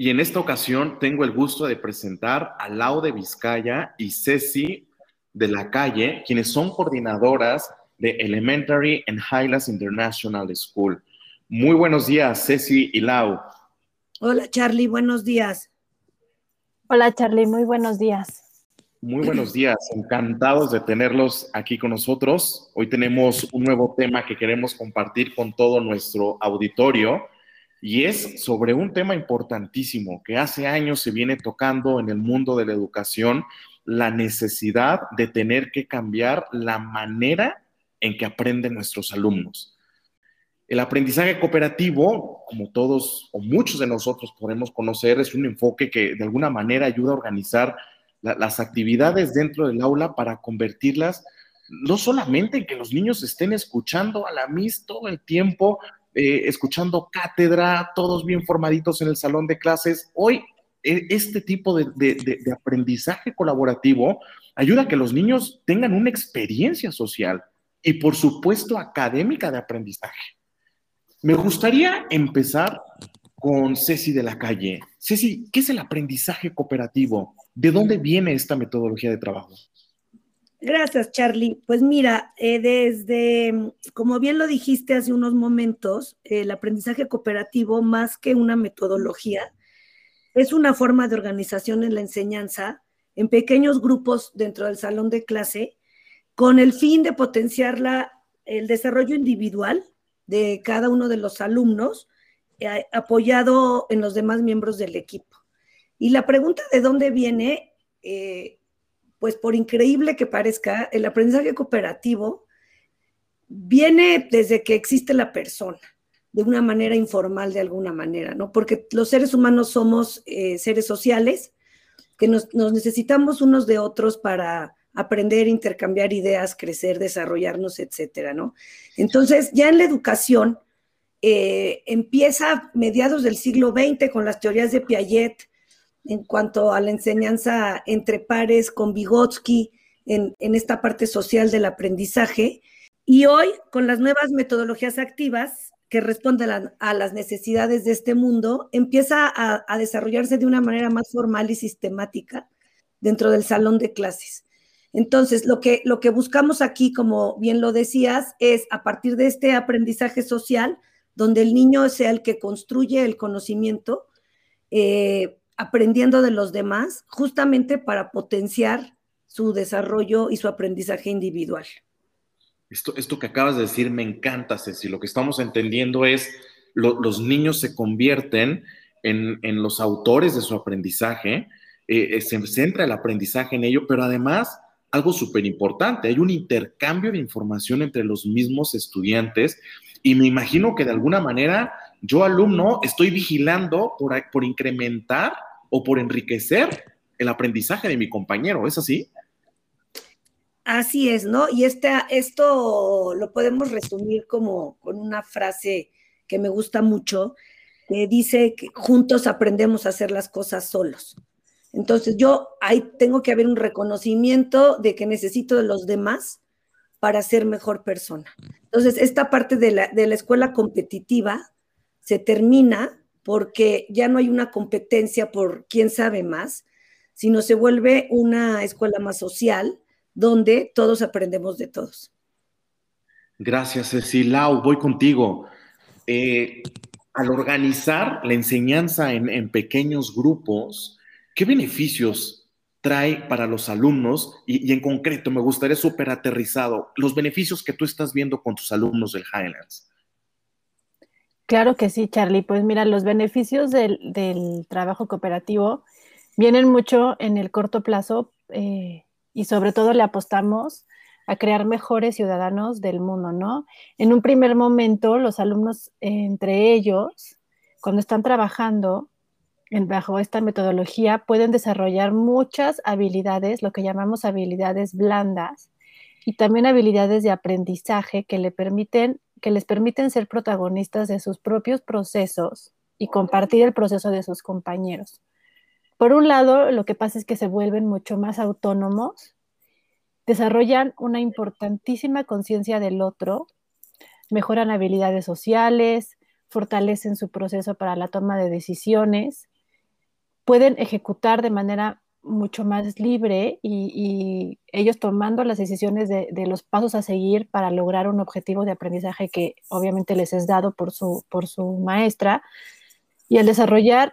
y en esta ocasión tengo el gusto de presentar a Lau de Vizcaya y Ceci de la Calle, quienes son coordinadoras de Elementary and Highlands International School. Muy buenos días, Ceci y Lau. Hola, Charlie, buenos días. Hola, Charlie, muy buenos días. Muy buenos días, encantados de tenerlos aquí con nosotros. Hoy tenemos un nuevo tema que queremos compartir con todo nuestro auditorio y es sobre un tema importantísimo que hace años se viene tocando en el mundo de la educación, la necesidad de tener que cambiar la manera en que aprenden nuestros alumnos. El aprendizaje cooperativo, como todos o muchos de nosotros podemos conocer, es un enfoque que de alguna manera ayuda a organizar las actividades dentro del aula para convertirlas no solamente en que los niños estén escuchando a la MIS todo el tiempo, eh, escuchando cátedra, todos bien formaditos en el salón de clases. Hoy e, este tipo de, de, aprendizaje colaborativo ayuda a que los niños tengan una experiencia social y por supuesto académica de aprendizaje. Me gustaría empezar con Ceci de la calle. Ceci, ¿qué es el aprendizaje cooperativo? ¿De dónde viene esta metodología de trabajo? Gracias, Charlie. Pues mira, eh, desde, como bien lo dijiste hace unos momentos, el aprendizaje cooperativo, más que una metodología, es una forma de organización en la enseñanza en pequeños grupos dentro del salón de clase, con el fin de potenciar la, el desarrollo individual de cada uno de los alumnos, eh, apoyado en los demás miembros del equipo. Y la pregunta de dónde viene, eh, pues por increíble que parezca, el aprendizaje cooperativo viene desde que existe la persona, de una manera informal, de alguna manera, ¿no? Porque los seres humanos somos eh, seres sociales, que nos, necesitamos unos de otros para aprender, intercambiar ideas, crecer, desarrollarnos, etcétera, ¿no? Entonces, ya en la educación, eh, empieza mediados del siglo XX con las teorías de Piaget, en cuanto a la enseñanza entre pares con Vygotsky en, esta parte social del aprendizaje. Y hoy, con las nuevas metodologías activas que responden a, las necesidades de este mundo, empieza a, desarrollarse de una manera más formal y sistemática dentro del salón de clases. Entonces, lo que, lo que buscamos aquí, como bien lo decías, es a partir de este aprendizaje social, donde el niño sea el que construye el conocimiento, eh, aprendiendo de los demás, justamente para potenciar su desarrollo y su aprendizaje individual. Esto, esto que acabas de decir me encanta, Ceci. Lo que estamos entendiendo es los niños se convierten en, los autores de su aprendizaje, eh, eh, se centra el aprendizaje en ello, pero además algo súper importante, hay un intercambio de información entre los mismos estudiantes y me imagino que de alguna manera yo alumno estoy vigilando por, por incrementar o por enriquecer el aprendizaje de mi compañero, ¿es así? Así es, ¿no? Y esto lo podemos resumir como con una frase que me gusta mucho, que dice que juntos aprendemos a hacer las cosas solos. Entonces yo ahí tengo que haber un reconocimiento de que necesito de los demás para ser mejor persona. Entonces esta parte de la, de la escuela competitiva se termina porque ya no hay una competencia por quién sabe más, sino se vuelve una escuela más social donde todos aprendemos de todos. Gracias, Cecilia. Voy contigo. Eh, al organizar la enseñanza en, pequeños grupos, ¿qué beneficios trae para los alumnos? Y, y en concreto, me gustaría súper aterrizado, los beneficios que tú estás viendo con tus alumnos del Highlands. Claro que sí, Charlie. Pues mira, los beneficios del, trabajo cooperativo vienen mucho en el corto plazo eh, y sobre todo le apostamos a crear mejores ciudadanos del mundo, ¿no? En un primer momento, los alumnos entre ellos, cuando están trabajando, bajo esta metodología pueden desarrollar muchas habilidades, lo que llamamos habilidades blandas, y también habilidades de aprendizaje que, le permiten, que les permiten ser protagonistas de sus propios procesos y compartir el proceso de sus compañeros. Por un lado, lo que pasa es que se vuelven mucho más autónomos, desarrollan una importantísima conciencia del otro, mejoran habilidades sociales, fortalecen su proceso para la toma de decisiones, pueden ejecutar de manera mucho más libre y, ellos tomando las decisiones de, los pasos a seguir para lograr un objetivo de aprendizaje que obviamente les es dado por su, por su maestra. Y al desarrollar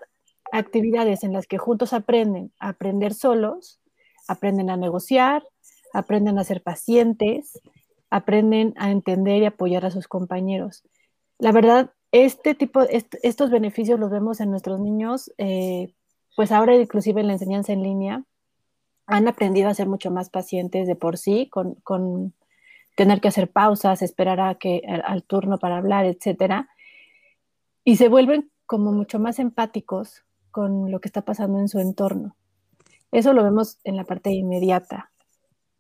actividades en las que juntos aprenden a aprender solos, aprenden a negociar, aprenden a ser pacientes, aprenden a entender y apoyar a sus compañeros. La verdad, este tipo, estos beneficios los vemos en nuestros niños eh, pues ahora inclusive en la enseñanza en línea han aprendido a ser mucho más pacientes de por sí, con, tener que hacer pausas, esperar a que, al, turno para hablar, etcétera, y se vuelven como mucho más empáticos con lo que está pasando en su entorno. Eso lo vemos en la parte inmediata,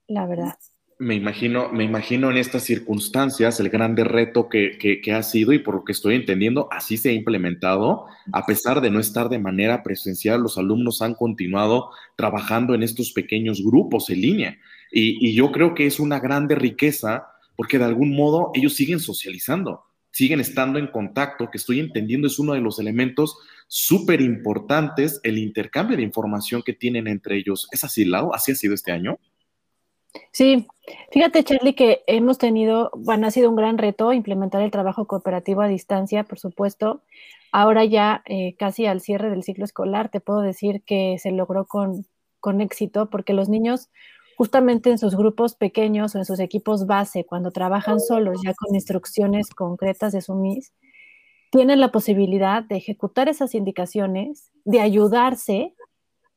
la verdad me imagino, me imagino en estas circunstancias el grande reto que, ha sido y por lo que estoy entendiendo, así se ha implementado, a pesar de no estar de manera presencial, los alumnos han continuado trabajando en estos pequeños grupos en línea. Y, yo creo que es una grande riqueza porque de algún modo ellos siguen socializando, siguen estando en contacto, que estoy entendiendo es uno de los elementos súper importantes, el intercambio de información que tienen entre ellos. ¿Es así, Lau? ¿Así ha sido este año? Sí, fíjate Charlie que hemos tenido, bueno, ha sido un gran reto implementar el trabajo cooperativo a distancia, por supuesto. Ahora ya eh, casi al cierre del ciclo escolar te puedo decir que se logró con, con éxito porque los niños justamente en sus grupos pequeños o en sus equipos base, cuando trabajan solos ya con instrucciones concretas de su MIS, tienen la posibilidad de ejecutar esas indicaciones, de ayudarse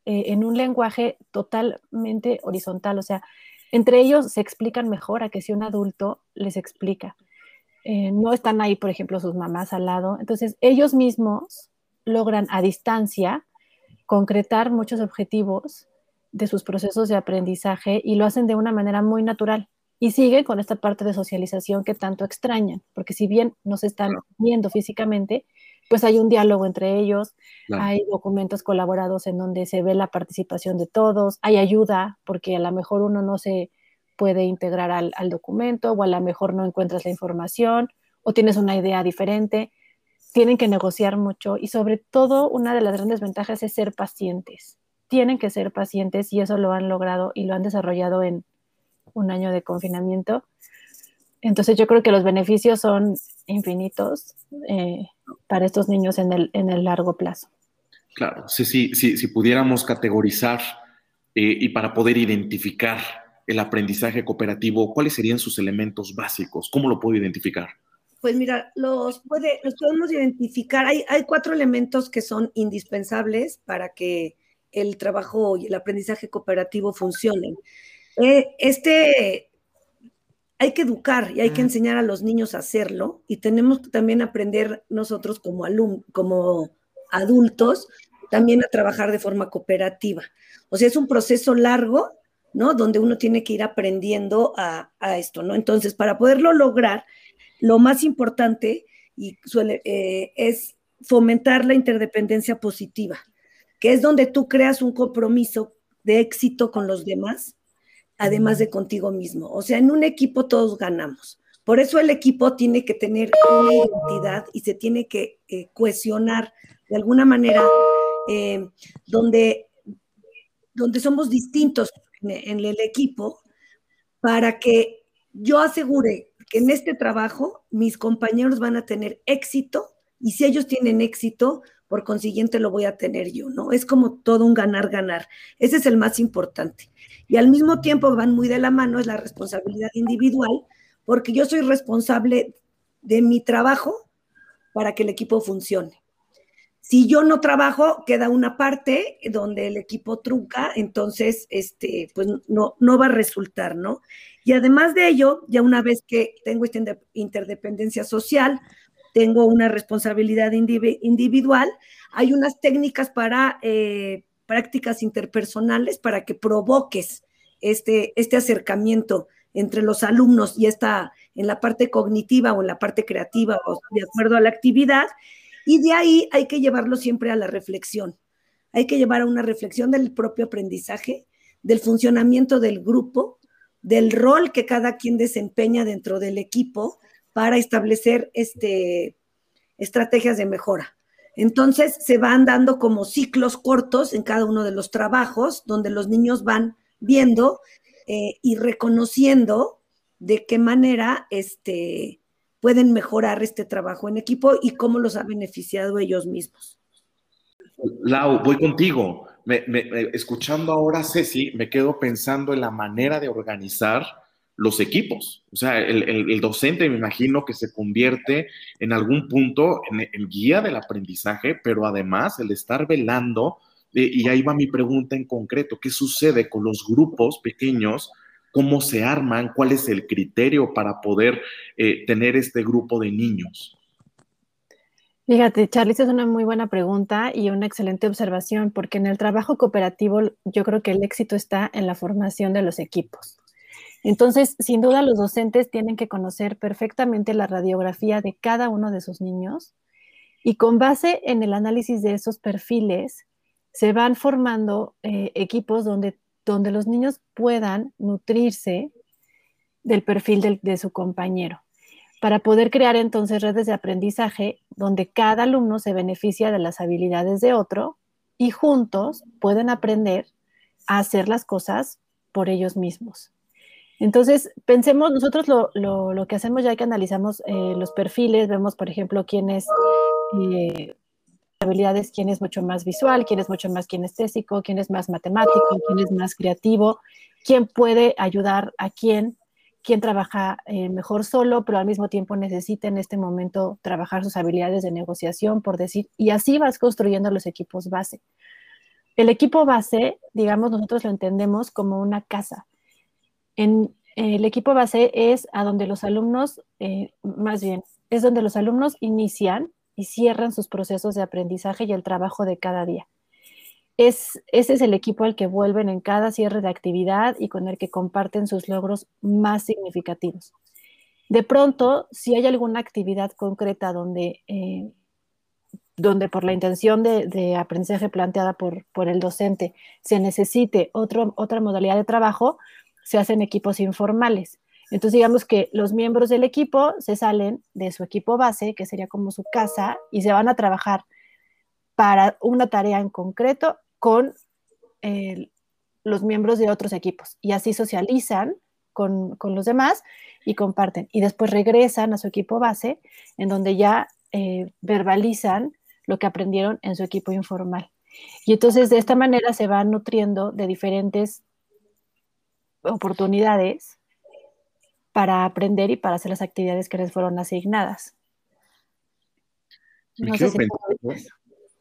eh, en un lenguaje totalmente horizontal, o sea, entre ellos se explican mejor a que si un adulto les explica. Eh, no están ahí, por ejemplo, sus mamás al lado. Entonces, ellos mismos logran a distancia concretar muchos objetivos de sus procesos de aprendizaje y lo hacen de una manera muy natural. Y siguen con esta parte de socialización que tanto extrañan, porque si bien no se están viendo físicamente, pues hay un diálogo entre ellos, hay documentos colaborados en donde se ve la participación de todos, hay ayuda, porque a lo mejor uno no se puede integrar al, documento o a lo mejor no encuentras la información o tienes una idea diferente. Tienen que negociar mucho y sobre todo una de las grandes ventajas es ser pacientes. Tienen que ser pacientes y eso lo han logrado y lo han desarrollado en un año de confinamiento. Entonces yo creo que los beneficios son infinitos. Eh, para estos niños en el, en el largo plazo. Claro, sí, sí, sí, si pudiéramos categorizar eh, y para poder identificar el aprendizaje cooperativo, ¿cuáles serían sus elementos básicos? ¿Cómo lo puedo identificar? Pues mira, los, puede, los podemos identificar. Hay, hay cuatro elementos que son indispensables para que el trabajo y el aprendizaje cooperativo funcionen. Eh, este hay que educar y hay que enseñar a los niños a hacerlo y tenemos que también aprender nosotros como como adultos, también a trabajar de forma cooperativa. O sea, es un proceso largo, ¿no? Donde uno tiene que ir aprendiendo a, esto, ¿no? Entonces, para poderlo lograr, lo más importante y suele, eh, es fomentar la interdependencia positiva, que es donde tú creas un compromiso de éxito con los demás además de contigo mismo. O sea, en un equipo todos ganamos. Por eso el equipo tiene que tener una identidad y se tiene que eh, cohesionar de alguna manera eh, donde, donde somos distintos en, el equipo para que yo asegure que en este trabajo mis compañeros van a tener éxito y si ellos tienen éxito, por consiguiente lo voy a tener yo, ¿no? Es como todo un ganar-ganar. Ese es el más importante y al mismo tiempo van muy de la mano, es la responsabilidad individual, porque yo soy responsable de mi trabajo para que el equipo funcione. Si yo no trabajo, queda una parte donde el equipo trunca, entonces, este, pues no, no va a resultar, ¿no? Y además de ello, ya una vez que tengo esta interdependencia social, tengo una responsabilidad individual. Hay unas técnicas para eh, prácticas interpersonales para que provoques este, este acercamiento entre los alumnos y esta en la parte cognitiva o en la parte creativa o de acuerdo a la actividad. Y de ahí hay que llevarlo siempre a la reflexión. Hay que llevar a una reflexión del propio aprendizaje, del funcionamiento del grupo, del rol que cada quien desempeña dentro del equipo para establecer este, estrategias de mejora. Entonces se van dando como ciclos cortos en cada uno de los trabajos donde los niños van viendo eh, y reconociendo de qué manera este, pueden mejorar este trabajo en equipo y cómo los ha beneficiado ellos mismos. Lau, voy contigo. escuchando ahora Ceci, me quedo pensando en la manera de organizar los equipos. O sea, el, docente me imagino que se convierte en algún punto en el guía del aprendizaje, pero además el estar velando, eh, y ahí va mi pregunta en concreto, ¿qué sucede con los grupos pequeños? ¿Cómo se arman? ¿Cuál es el criterio para poder eh, tener este grupo de niños? Fíjate, Charlie, esa es una muy buena pregunta y una excelente observación, porque en el trabajo cooperativo yo creo que el éxito está en la formación de los equipos. Entonces, sin duda, los docentes tienen que conocer perfectamente la radiografía de cada uno de sus niños y con base en el análisis de esos perfiles, se van formando eh, equipos donde, donde los niños puedan nutrirse del perfil de su compañero para poder crear entonces redes de aprendizaje donde cada alumno se beneficia de las habilidades de otro y juntos pueden aprender a hacer las cosas por ellos mismos. Entonces, pensemos, nosotros lo, que hacemos ya que analizamos eh, los perfiles, vemos, por ejemplo, quién es eh, habilidades, quién es mucho más visual, quién es mucho más kinestésico, quién es más matemático, quién es más creativo, quién puede ayudar a quién, quién trabaja eh, mejor solo, pero al mismo tiempo necesita en este momento trabajar sus habilidades de negociación, por decir, y así vas construyendo los equipos base. El equipo base, digamos, nosotros lo entendemos como una casa en el equipo base es a donde los alumnos, eh, más bien, es donde los alumnos inician y cierran sus procesos de aprendizaje y el trabajo de cada día. Es, ese es el equipo al que vuelven en cada cierre de actividad y con el que comparten sus logros más significativos. De pronto, si hay alguna actividad concreta donde, eh, donde por la intención de, aprendizaje planteada por, por, el docente se necesite otro, otra modalidad de trabajo, se hacen equipos informales. Entonces, digamos que los miembros del equipo se salen de su equipo base, que sería como su casa, y se van a trabajar para una tarea en concreto con eh, los miembros de otros equipos. Y así socializan con, los demás y comparten. Y después regresan a su equipo base, en donde ya eh, verbalizan lo que aprendieron en su equipo informal. Y entonces de esta manera se van nutriendo de diferentes oportunidades para aprender y para hacer las actividades que les fueron asignadas.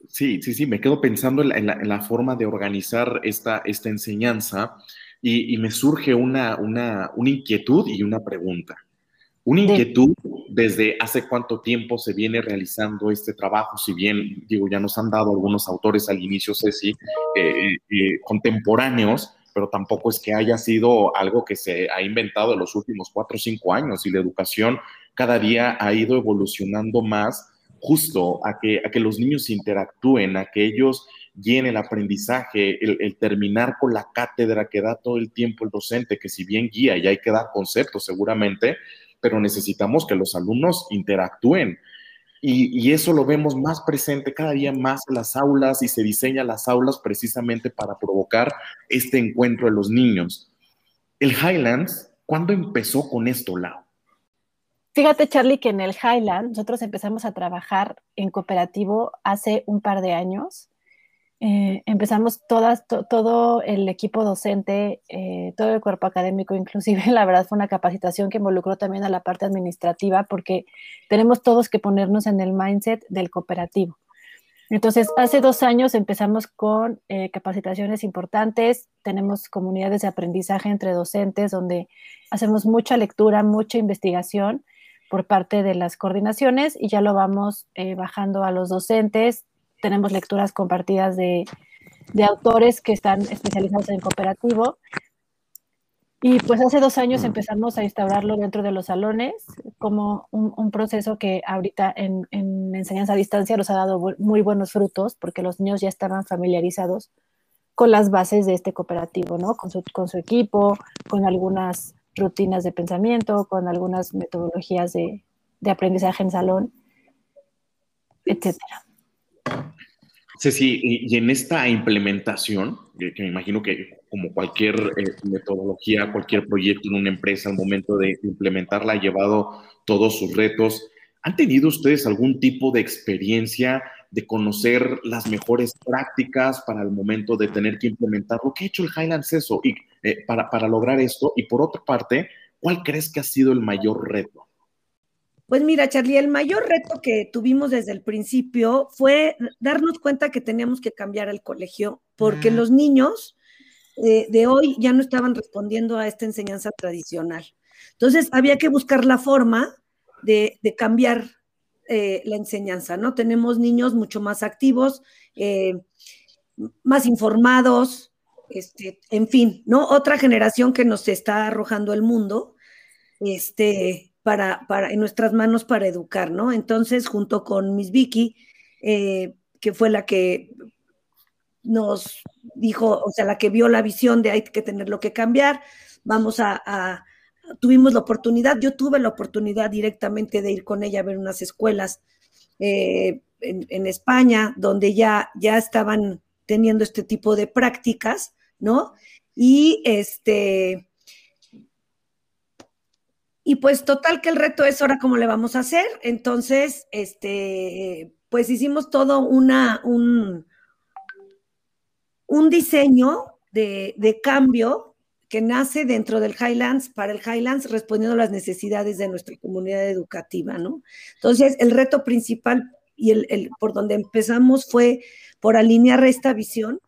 sí, sí, sí, me quedo pensando en la, forma de organizar esta, esta enseñanza y, me surge una, una, inquietud y una pregunta. Una inquietud desde hace cuánto tiempo se viene realizando este trabajo, si bien, digo, ya nos han dado algunos autores al inicio, Ceci, eh, eh, contemporáneos, pero tampoco es que haya sido algo que se ha inventado en los últimos cuatro o cinco años y la educación cada día ha ido evolucionando más justo a que, a que los niños interactúen, a que ellos guíen el aprendizaje, el, el, terminar con la cátedra que da todo el tiempo el docente, que si bien guía y hay que dar conceptos seguramente, pero necesitamos que los alumnos interactúen y, eso lo vemos más presente cada día más en las aulas y se diseñan las aulas precisamente para provocar este encuentro de los niños. El Highlands, ¿cuándo empezó con esto, Lau? Fíjate, Charlie, que en el Highlands nosotros empezamos a trabajar en cooperativo hace un par de años eh, empezamos todas, todo el equipo docente, eh, todo el cuerpo académico, inclusive la verdad fue una capacitación que involucró también a la parte administrativa porque tenemos todos que ponernos en el mindset del cooperativo. Entonces, hace dos años empezamos con eh, capacitaciones importantes, tenemos comunidades de aprendizaje entre docentes donde hacemos mucha lectura, mucha investigación por parte de las coordinaciones y ya lo vamos bajando a los docentes. Tenemos lecturas compartidas de, de autores que están especializados en cooperativo y pues hace dos años empezamos a instaurarlo dentro de los salones como un, proceso que ahorita en, enseñanza a distancia nos ha dado muy buenos frutos porque los niños ya estaban familiarizados con las bases de este cooperativo, ¿no? Con su, con su equipo, con algunas rutinas de pensamiento, con algunas metodologías de, de aprendizaje en salón, etcétera. Ceci, y, en esta implementación, que, me imagino que como cualquier eh, metodología, cualquier proyecto en una empresa, al momento de implementarla ha llevado todos sus retos. ¿Han tenido ustedes algún tipo de experiencia de conocer las mejores prácticas para el momento de tener que implementarlo? ¿Qué ha hecho el Highlands eso y, eh, para, para lograr esto? Y por otra parte, ¿cuál crees que ha sido el mayor reto? Pues mira, Charlie, el mayor reto que tuvimos desde el principio fue darnos cuenta que teníamos que cambiar el colegio, porque los niños eh, de hoy ya no estaban respondiendo a esta enseñanza tradicional. Entonces, había que buscar la forma de, cambiar eh, la enseñanza, ¿no? Tenemos niños mucho más activos, eh, más informados, este, en fin, ¿no? Otra generación que nos está arrojando el mundo, este, para, para, en nuestras manos para educar, ¿no? Entonces, junto con Miss Vicky, eh, que fue la que nos dijo, o sea, la que vio la visión de hay que tenerlo que cambiar, vamos a, tuvimos la oportunidad, yo tuve la oportunidad directamente de ir con ella a ver unas escuelas eh, en, en, España, donde ya, ya estaban teniendo este tipo de prácticas, ¿no? Y este, y pues total que el reto es ahora cómo le vamos a hacer. Entonces, este, pues hicimos todo una, un, un diseño de, de, cambio que nace dentro del Highlands para el Highlands respondiendo a las necesidades de nuestra comunidad educativa, ¿no? Entonces, el reto principal y el, el por donde empezamos fue por alinear esta visión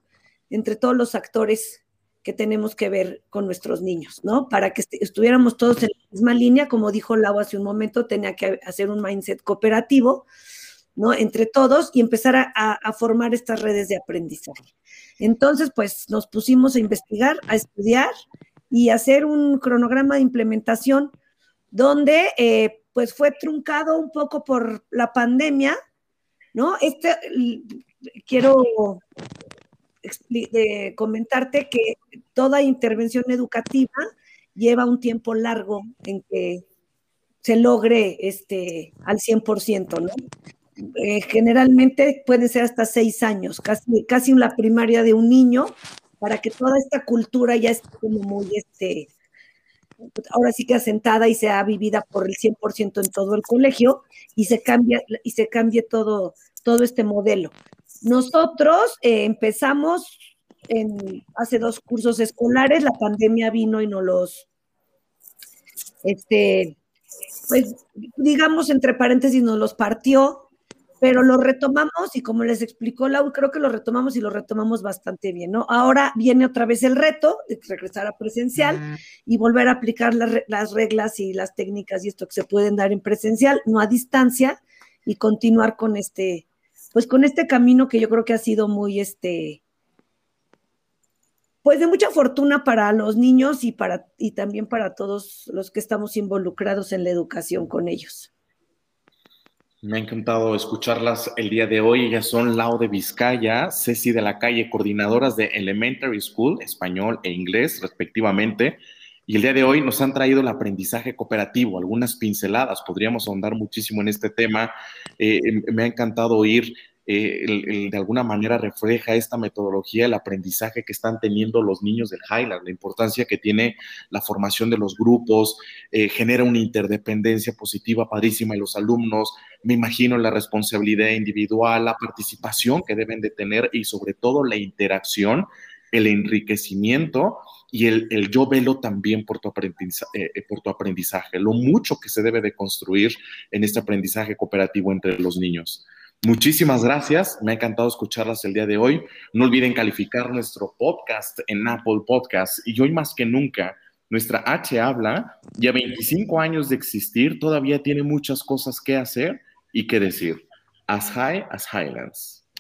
entre todos los actores que tenemos que ver con nuestros niños, ¿no? Para que estuviéramos todos en la misma línea, como dijo Lau hace un momento, tenía que hacer un mindset cooperativo, ¿no? Entre todos y empezar a, formar estas redes de aprendizaje. Entonces, pues nos pusimos a investigar, a estudiar y hacer un cronograma de implementación donde, eh, pues fue truncado un poco por la pandemia, ¿no? Este, quiero de comentarte que toda intervención educativa lleva un tiempo largo en que se logre este, al 100%, ¿no? Eh, generalmente puede ser hasta seis años, casi, casi la primaria de un niño, para que toda esta cultura ya esté como muy, este, ahora sí que asentada y sea vivida por el 100% en todo el colegio y se cambia y se cambie todo, todo este modelo. Nosotros eh, empezamos en, hace dos cursos escolares, la pandemia vino y nos los, este, pues digamos entre paréntesis, nos los partió, pero lo retomamos y como les explicó Lau, creo que lo retomamos y lo retomamos bastante bien, ¿no? Ahora viene otra vez el reto de regresar a presencial y volver a aplicar las reglas y las técnicas y esto que se pueden dar en presencial, no a distancia, y continuar con este, pues con este camino que yo creo que ha sido muy, este, pues de mucha fortuna para los niños y, para, y también para todos los que estamos involucrados en la educación con ellos. Me ha encantado escucharlas el día de hoy. Ellas son Lau de Vizcaya, Ceci de la Calle, coordinadoras de Elementary School, español e inglés, respectivamente. Y el día de hoy nos han traído el aprendizaje cooperativo, algunas pinceladas. Podríamos ahondar muchísimo en este tema. Eh, em, me ha encantado oír eh, de alguna manera refleja esta metodología, el aprendizaje que están teniendo los niños del Highland, la importancia que tiene la formación de los grupos, eh, genera una interdependencia positiva padrísima en los alumnos, me imagino la responsabilidad individual, la participación que deben de tener y sobre todo la interacción, el enriquecimiento y el, yo velo también por tu, aprendizaje, eh, por tu aprendizaje, lo mucho que se debe de construir en este aprendizaje cooperativo entre los niños. Muchísimas gracias, me ha encantado escucharlas el día de hoy. No olviden calificar nuestro podcast en Apple Podcast y hoy más que nunca Nuestra H habla y a 25 años de existir todavía tiene muchas cosas que hacer y que decir. As high as Highlands.